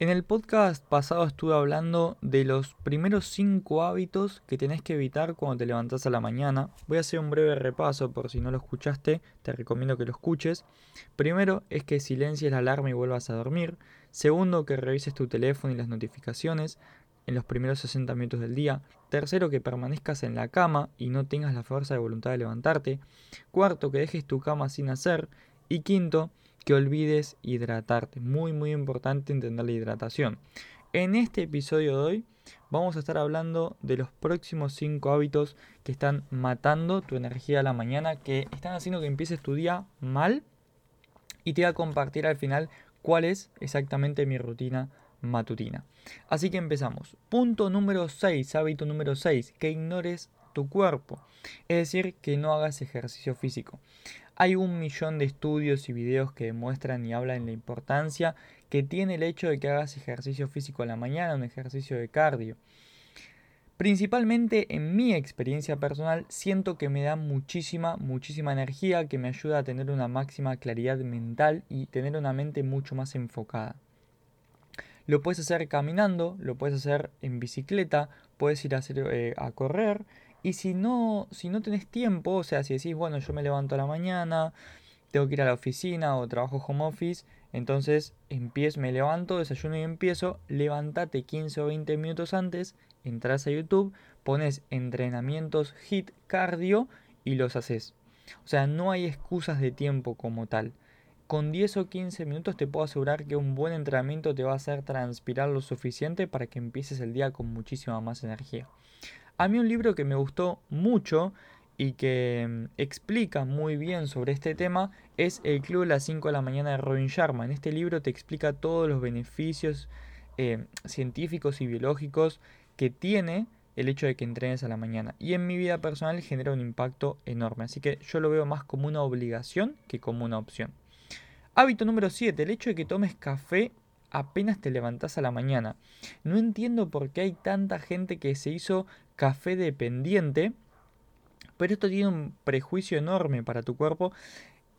En el podcast pasado estuve hablando de los primeros 5 hábitos que tenés que evitar cuando te levantás a la mañana. Voy a hacer un breve repaso por si no lo escuchaste, te recomiendo que lo escuches. Primero es que silencies la alarma y vuelvas a dormir. Segundo, que revises tu teléfono y las notificaciones en los primeros 60 minutos del día. Tercero, que permanezcas en la cama y no tengas la fuerza de voluntad de levantarte. Cuarto, que dejes tu cama sin hacer. Y quinto, que olvides hidratarte. Muy, muy importante entender la hidratación. En este episodio de hoy vamos a estar hablando de los próximos 5 hábitos que están matando tu energía a la mañana, que están haciendo que empieces tu día mal. Y te voy a compartir al final cuál es exactamente mi rutina matutina. Así que empezamos. Punto número 6, hábito número 6, que ignores tu cuerpo. Es decir, que no hagas ejercicio físico. Hay un millón de estudios y videos que demuestran y hablan de la importancia que tiene el hecho de que hagas ejercicio físico en la mañana, un ejercicio de cardio. Principalmente en mi experiencia personal siento que me da muchísima, muchísima energía, que me ayuda a tener una máxima claridad mental y tener una mente mucho más enfocada. Lo puedes hacer caminando, lo puedes hacer en bicicleta, puedes ir a, eh, a correr, y si no, si no tenés tiempo, o sea, si decís, bueno, yo me levanto a la mañana, tengo que ir a la oficina o trabajo home office, entonces empiezo, me levanto, desayuno y empiezo, levántate 15 o 20 minutos antes, entras a YouTube, pones entrenamientos HIT cardio y los haces. O sea, no hay excusas de tiempo como tal. Con 10 o 15 minutos te puedo asegurar que un buen entrenamiento te va a hacer transpirar lo suficiente para que empieces el día con muchísima más energía. A mí un libro que me gustó mucho y que mm, explica muy bien sobre este tema es El Club de las 5 de la mañana de Robin Sharma. En este libro te explica todos los beneficios eh, científicos y biológicos que tiene el hecho de que entrenes a la mañana. Y en mi vida personal genera un impacto enorme. Así que yo lo veo más como una obligación que como una opción. Hábito número 7. El hecho de que tomes café apenas te levantas a la mañana. No entiendo por qué hay tanta gente que se hizo café dependiente, pero esto tiene un prejuicio enorme para tu cuerpo.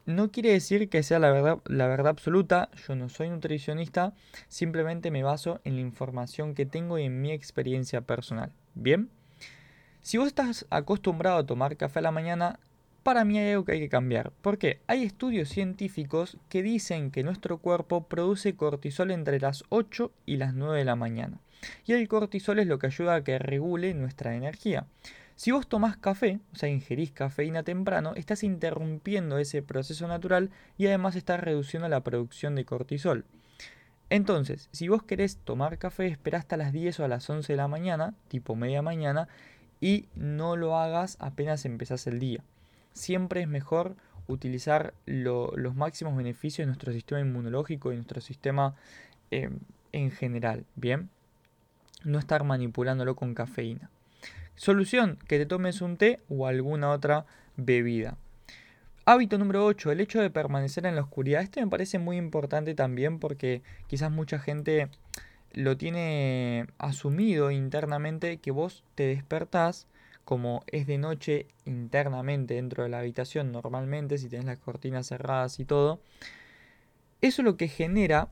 No quiere decir que sea la verdad, la verdad absoluta, yo no soy nutricionista, simplemente me baso en la información que tengo y en mi experiencia personal. Bien, si vos estás acostumbrado a tomar café a la mañana, para mí hay algo que hay que cambiar. Porque hay estudios científicos que dicen que nuestro cuerpo produce cortisol entre las 8 y las 9 de la mañana. Y el cortisol es lo que ayuda a que regule nuestra energía. Si vos tomás café, o sea, ingerís cafeína temprano, estás interrumpiendo ese proceso natural y además estás reduciendo la producción de cortisol. Entonces, si vos querés tomar café, espera hasta las 10 o a las 11 de la mañana, tipo media mañana, y no lo hagas apenas empezás el día siempre es mejor utilizar los máximos beneficios de nuestro sistema inmunológico y nuestro sistema eh, en general, ¿bien? No estar manipulándolo con cafeína. Solución, que te tomes un té o alguna otra bebida. Hábito número 8, el hecho de permanecer en la oscuridad. Este me parece muy importante también porque quizás mucha gente lo tiene asumido internamente que vos te despertás como es de noche internamente dentro de la habitación normalmente, si tienes las cortinas cerradas y todo, eso lo que genera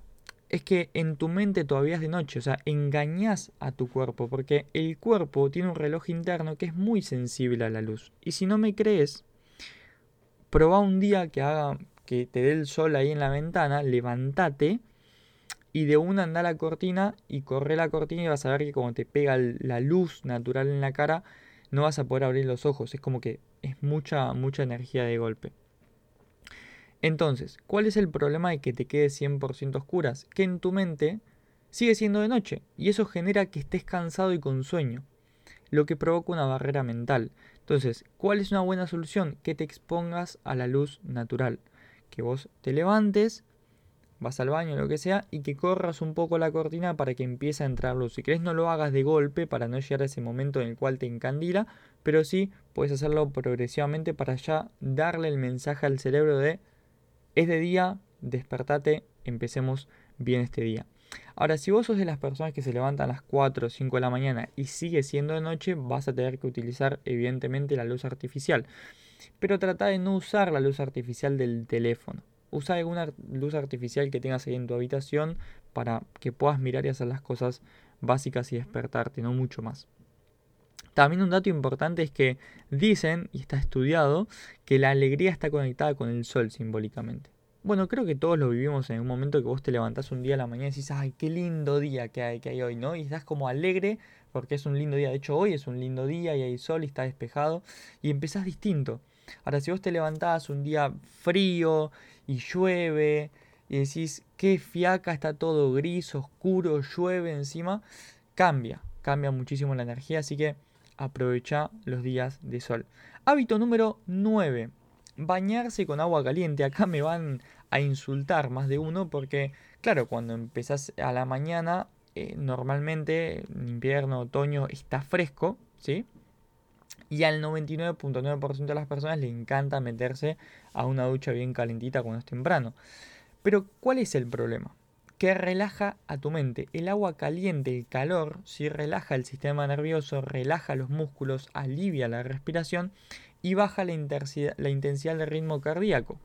es que en tu mente todavía es de noche, o sea, engañas a tu cuerpo, porque el cuerpo tiene un reloj interno que es muy sensible a la luz. Y si no me crees, probá un día que haga que te dé el sol ahí en la ventana, levántate y de una anda la cortina y corre la cortina y vas a ver que como te pega la luz natural en la cara, no vas a poder abrir los ojos. Es como que es mucha, mucha energía de golpe. Entonces, ¿cuál es el problema de que te quedes 100% oscuras? Que en tu mente sigue siendo de noche y eso genera que estés cansado y con sueño, lo que provoca una barrera mental. Entonces, ¿cuál es una buena solución? Que te expongas a la luz natural. Que vos te levantes, vas al baño, lo que sea, y que corras un poco la cortina para que empiece a entrar luz. Si querés no lo hagas de golpe para no llegar a ese momento en el cual te encandila, pero sí puedes hacerlo progresivamente para ya darle el mensaje al cerebro de es de día, despertate, empecemos bien este día. Ahora, si vos sos de las personas que se levantan a las 4 o 5 de la mañana y sigue siendo de noche, vas a tener que utilizar evidentemente la luz artificial. Pero trata de no usar la luz artificial del teléfono. Usa alguna luz artificial que tengas ahí en tu habitación para que puedas mirar y hacer las cosas básicas y despertarte, no mucho más. También un dato importante es que dicen, y está estudiado, que la alegría está conectada con el sol simbólicamente. Bueno, creo que todos lo vivimos en un momento que vos te levantás un día a la mañana y decís, ay, qué lindo día que hay, que hay hoy, ¿no? Y estás como alegre porque es un lindo día. De hecho, hoy es un lindo día y hay sol y está despejado y empezás distinto. Ahora, si vos te levantás un día frío y llueve y decís, qué fiaca, está todo gris, oscuro, llueve encima, cambia, cambia muchísimo la energía, así que aprovecha los días de sol. Hábito número 9. Bañarse con agua caliente. Acá me van a insultar más de uno porque, claro, cuando empezás a la mañana, eh, normalmente en invierno, otoño, está fresco, ¿sí? Y al 99.9% de las personas le encanta meterse a una ducha bien calentita cuando es temprano. Pero, ¿cuál es el problema? Que relaja a tu mente. El agua caliente, el calor, si relaja el sistema nervioso, relaja los músculos, alivia la respiración y baja la intensidad, la intensidad del ritmo cardíaco.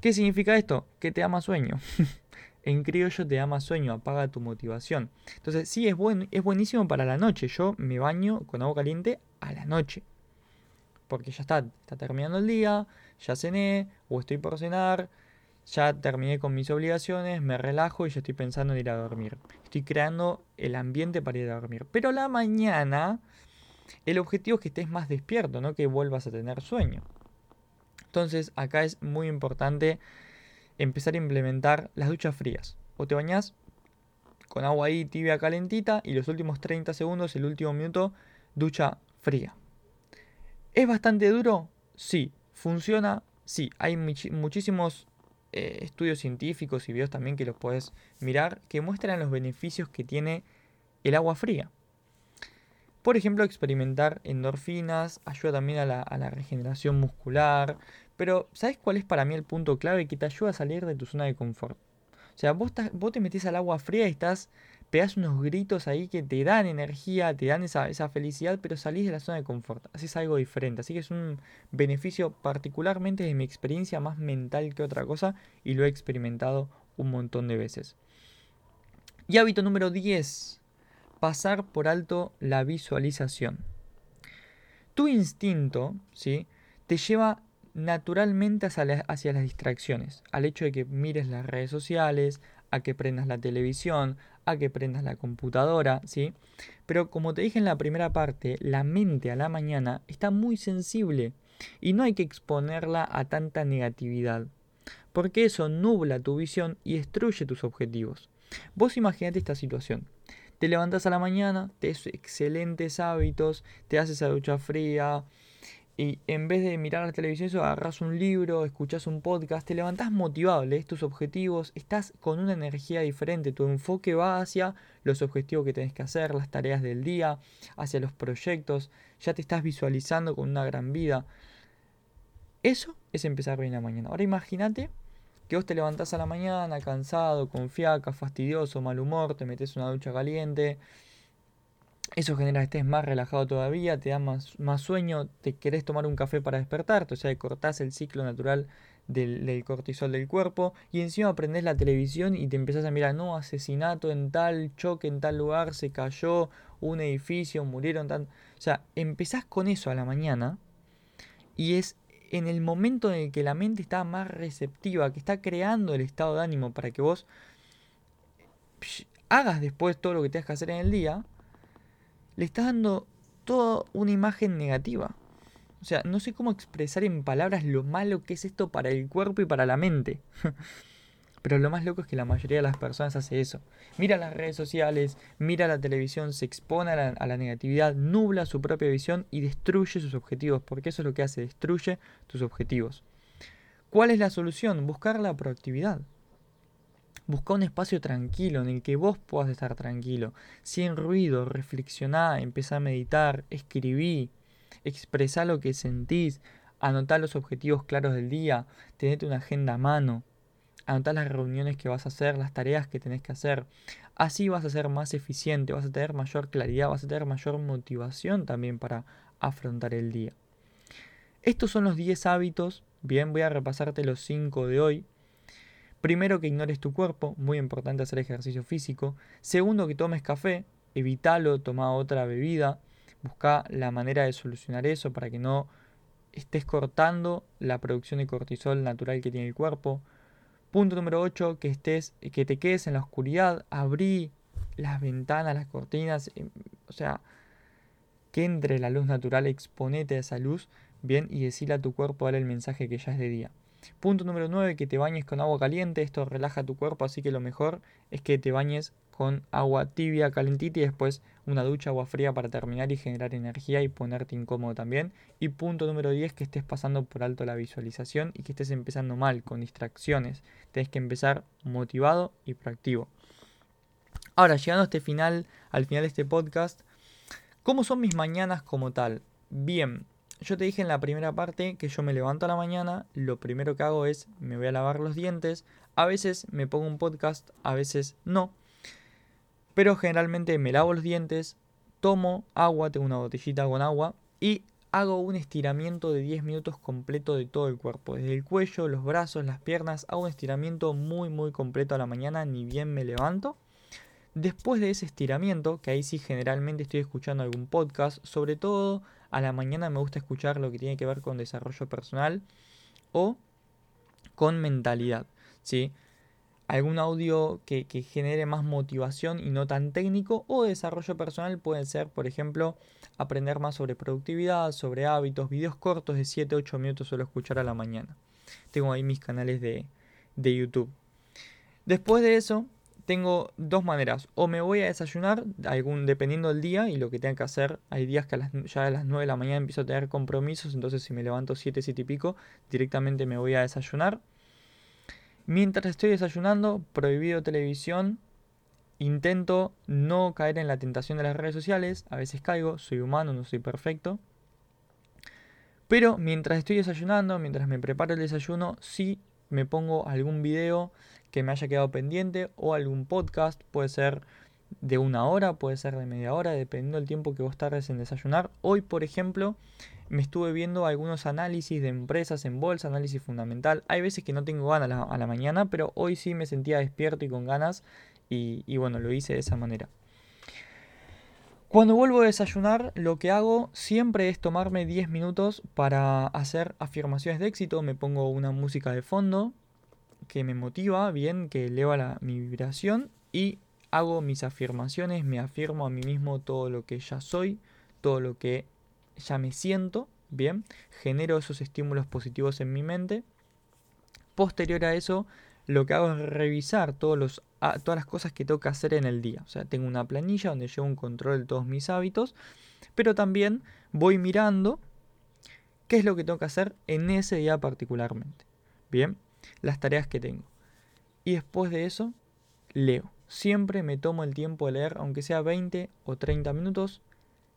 ¿Qué significa esto? Que te más sueño. en criollo te más sueño, apaga tu motivación. Entonces, sí, es, buen, es buenísimo para la noche. Yo me baño con agua caliente a la noche. Porque ya está, está terminando el día, ya cené o estoy por cenar, ya terminé con mis obligaciones, me relajo y ya estoy pensando en ir a dormir. Estoy creando el ambiente para ir a dormir. Pero la mañana, el objetivo es que estés más despierto, no que vuelvas a tener sueño. Entonces, acá es muy importante empezar a implementar las duchas frías. O te bañas con agua ahí tibia calentita y los últimos 30 segundos, el último minuto, ducha fría. ¿Es bastante duro? Sí. ¿Funciona? Sí. Hay muchísimos eh, estudios científicos y videos también que los puedes mirar que muestran los beneficios que tiene el agua fría. Por ejemplo, experimentar endorfinas ayuda también a la, a la regeneración muscular. Pero, ¿sabes cuál es para mí el punto clave que te ayuda a salir de tu zona de confort? O sea, vos, te metes al agua fría y estás pegas unos gritos ahí que te dan energía, te dan esa, esa felicidad, pero salís de la zona de confort, haces algo diferente. Así que es un beneficio particularmente de mi experiencia más mental que otra cosa y lo he experimentado un montón de veces. Y hábito número 10, pasar por alto la visualización. Tu instinto, ¿sí? Te lleva naturalmente hacia, las distracciones, al hecho de que mires las redes sociales, a que prendas la televisión, a que prendas la computadora, ¿sí? Pero como te dije en la primera parte, la mente a la mañana está muy sensible y no hay que exponerla a tanta negatividad, porque eso nubla tu visión y destruye tus objetivos. Vos imaginate esta situación. Te levantas a la mañana, te excelentes hábitos, te haces esa ducha fría, y en vez de mirar la televisión, eso, agarras un libro, escuchas un podcast, te levantás motivado, lees tus objetivos, estás con una energía diferente, tu enfoque va hacia los objetivos que tenés que hacer, las tareas del día, hacia los proyectos, ya te estás visualizando con una gran vida. Eso es empezar bien la mañana. Ahora imagínate que vos te levantás a la mañana cansado, con fiaca, fastidioso, mal humor, te metes una ducha caliente, eso genera estés más relajado todavía, te da más, más sueño, te querés tomar un café para despertarte, o sea, cortás el ciclo natural del, cortisol del cuerpo y encima prendés la televisión y te empezás a mirar, no, asesinato en tal, choque en tal lugar, se cayó un edificio, murieron tan... O sea, empezás con eso a la mañana y es en el momento en el que la mente está más receptiva, que está creando el estado de ánimo para que vos hagas después todo lo que tengas que hacer en el día, le estás dando toda una imagen negativa. O sea, no sé cómo expresar en palabras lo malo que es esto para el cuerpo y para la mente. Pero lo más loco es que la mayoría de las personas hace eso. Mira las redes sociales, mira la televisión, se expone a la, a la, negatividad, nubla su propia visión y destruye sus objetivos. Porque eso es lo que hace, destruye tus objetivos. ¿Cuál es la solución? Buscar la proactividad. Busca un espacio tranquilo en el que vos puedas estar tranquilo, sin ruido, reflexioná, empezá a meditar, escribí, expresá lo que sentís, anotá los objetivos claros del día, tenete una agenda a mano, anotá las reuniones que vas a hacer, las tareas que tenés que hacer. Así vas a ser más eficiente, vas a tener mayor claridad, vas a tener mayor motivación también para afrontar el día. Estos son los 10 hábitos Bien, voy a repasarte los 5 de hoy. Primero, que ignores tu cuerpo, muy importante hacer ejercicio físico. Segundo, que tomes café, evítalo, toma otra bebida. Busca la manera de solucionar eso para que no estés cortando la producción de cortisol natural que tiene el cuerpo. Punto número 8, que estés, que te quedes en la oscuridad, abrí las ventanas, las cortinas, em, o sea, que entre la luz natural, exponete a esa luz, bien, y decirle a tu cuerpo, dale el mensaje que ya es de día. Punto número 9, que te bañes con agua caliente, esto relaja tu cuerpo, así que lo mejor es que te bañes con agua tibia, calentita y después una ducha agua fría para terminar y generar energía y ponerte incómodo también. Y punto número 10, que estés pasando por alto la visualización y que estés empezando mal, con distracciones. Tienes que empezar motivado y proactivo. Ahora, llegando a este final, al final de este podcast, ¿cómo son mis mañanas como tal? Bien, yo te dije en la primera parte que yo me levanto a la mañana, lo primero que hago es me voy a lavar los dientes, a veces me pongo un podcast, a veces no, pero generalmente me lavo los dientes, tomo agua, tengo una botellita con agua y hago un estiramiento de 10 minutos completo de todo el cuerpo, desde el cuello, los brazos, las piernas, hago un estiramiento muy muy completo a la mañana, ni bien me levanto. Después de ese estiramiento, que ahí sí generalmente estoy escuchando algún podcast, sobre todo a la mañana me gusta escuchar lo que tiene que ver con desarrollo personal o con mentalidad, ¿sí? Algún audio que, genere más motivación y no tan técnico o desarrollo personal puede ser, por ejemplo, aprender más sobre productividad, sobre hábitos, videos cortos de 7-8 minutos suelo escuchar a la mañana. Tengo ahí mis canales de, de YouTube. Después de eso, tengo dos maneras. O me voy a desayunar, algún, dependiendo del día y lo que tenga que hacer. Hay días que ya a las 9 de la mañana empiezo a tener compromisos, entonces si me levanto 7, 7 y pico, directamente me voy a desayunar. Mientras estoy desayunando, prohibido televisión. Intento no caer en la tentación de las redes sociales. A veces caigo, soy humano, no soy perfecto. Pero mientras estoy desayunando, mientras me preparo el desayuno, sí me pongo algún video que me haya quedado pendiente o algún podcast, puede ser de una hora, puede ser de media hora, dependiendo del tiempo que vos tardes en desayunar. Hoy, por ejemplo, me estuve viendo algunos análisis de empresas en bolsa, análisis fundamental. Hay veces que no tengo ganas a la, mañana, pero hoy sí me sentía despierto y con ganas y, y bueno, lo hice de esa manera. Cuando vuelvo a desayunar, lo que hago siempre es tomarme 10 minutos para hacer afirmaciones de éxito. Me pongo una música de fondo, que me motiva, bien, que eleva mi vibración y hago mis afirmaciones, me afirmo a mí mismo todo lo que ya soy, todo lo que ya me siento, bien, genero esos estímulos positivos en mi mente. Posterior a eso, lo que hago es revisar todos los, todas las cosas que tengo que hacer en el día. O sea, tengo una planilla donde llevo un control de todos mis hábitos, pero también voy mirando qué es lo que tengo que hacer en ese día particularmente. Bien, las tareas que tengo. Y después de eso, leo. Siempre me tomo el tiempo de leer, aunque sea 20 o 30 minutos.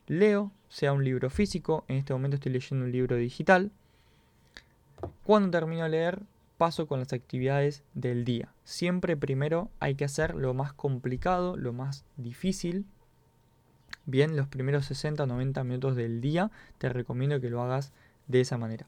Leo, sea un libro físico, en este momento estoy leyendo un libro digital. Cuando termino de leer, paso con las actividades del día. Siempre primero hay que hacer lo más complicado, lo más difícil. Bien, los primeros 60 o 90 minutos del día te recomiendo que lo hagas de esa manera.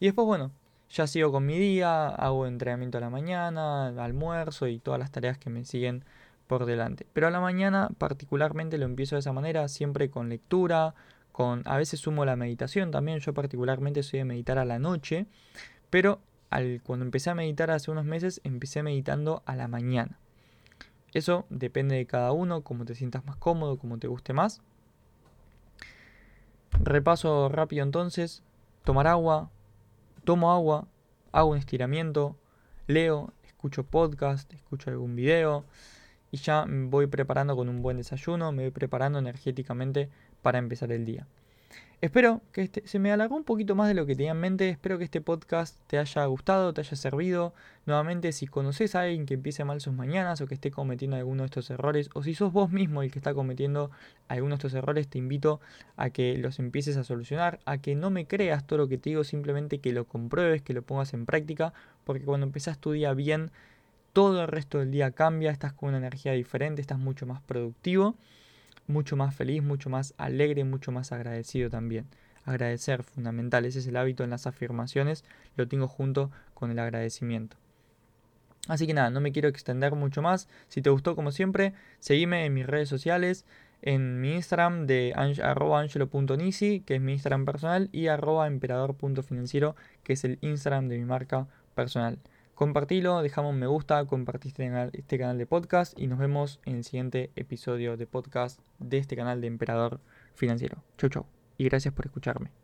Y después, bueno, ya sigo con mi día, hago entrenamiento a la mañana, almuerzo y todas las tareas que me siguen por delante. Pero a la mañana particularmente lo empiezo de esa manera, siempre con lectura, con a veces sumo la meditación también, yo particularmente soy de meditar a la noche, pero al, cuando empecé a meditar hace unos meses, empecé meditando a la mañana. Eso depende de cada uno, cómo te sientas más cómodo, cómo te guste más. Repaso rápido entonces, tomar agua, tomo agua, hago un estiramiento, leo, escucho podcast, escucho algún video y ya me voy preparando con un buen desayuno, me voy preparando energéticamente para empezar el día. Espero que este, se me alargó un poquito más de lo que tenía en mente. Espero que este podcast te haya gustado, te haya servido. Nuevamente, si conoces a alguien que empiece mal sus mañanas o que esté cometiendo alguno de estos errores, o si sos vos mismo el que está cometiendo alguno de estos errores, te invito a que los empieces a solucionar, a que no me creas todo lo que te digo, simplemente que lo compruebes, que lo pongas en práctica, porque cuando empezás tu día bien, todo el resto del día cambia, estás con una energía diferente, estás mucho más productivo mucho más feliz, mucho más alegre, mucho más agradecido también. agradecer, fundamental. Ese es el hábito en las afirmaciones, lo tengo junto con el agradecimiento. Así que nada, no me quiero extender mucho más. Si te gustó, como siempre, seguime en mis redes sociales, en mi Instagram de angelo.nisi, que es mi Instagram personal, y arroba emperador.financiero, que es el Instagram de mi marca personal. Compartilo, dejame un me gusta, compartiste este canal de podcast y nos vemos en el siguiente episodio de podcast de este canal de Emperador Financiero. Chau chau y gracias por escucharme.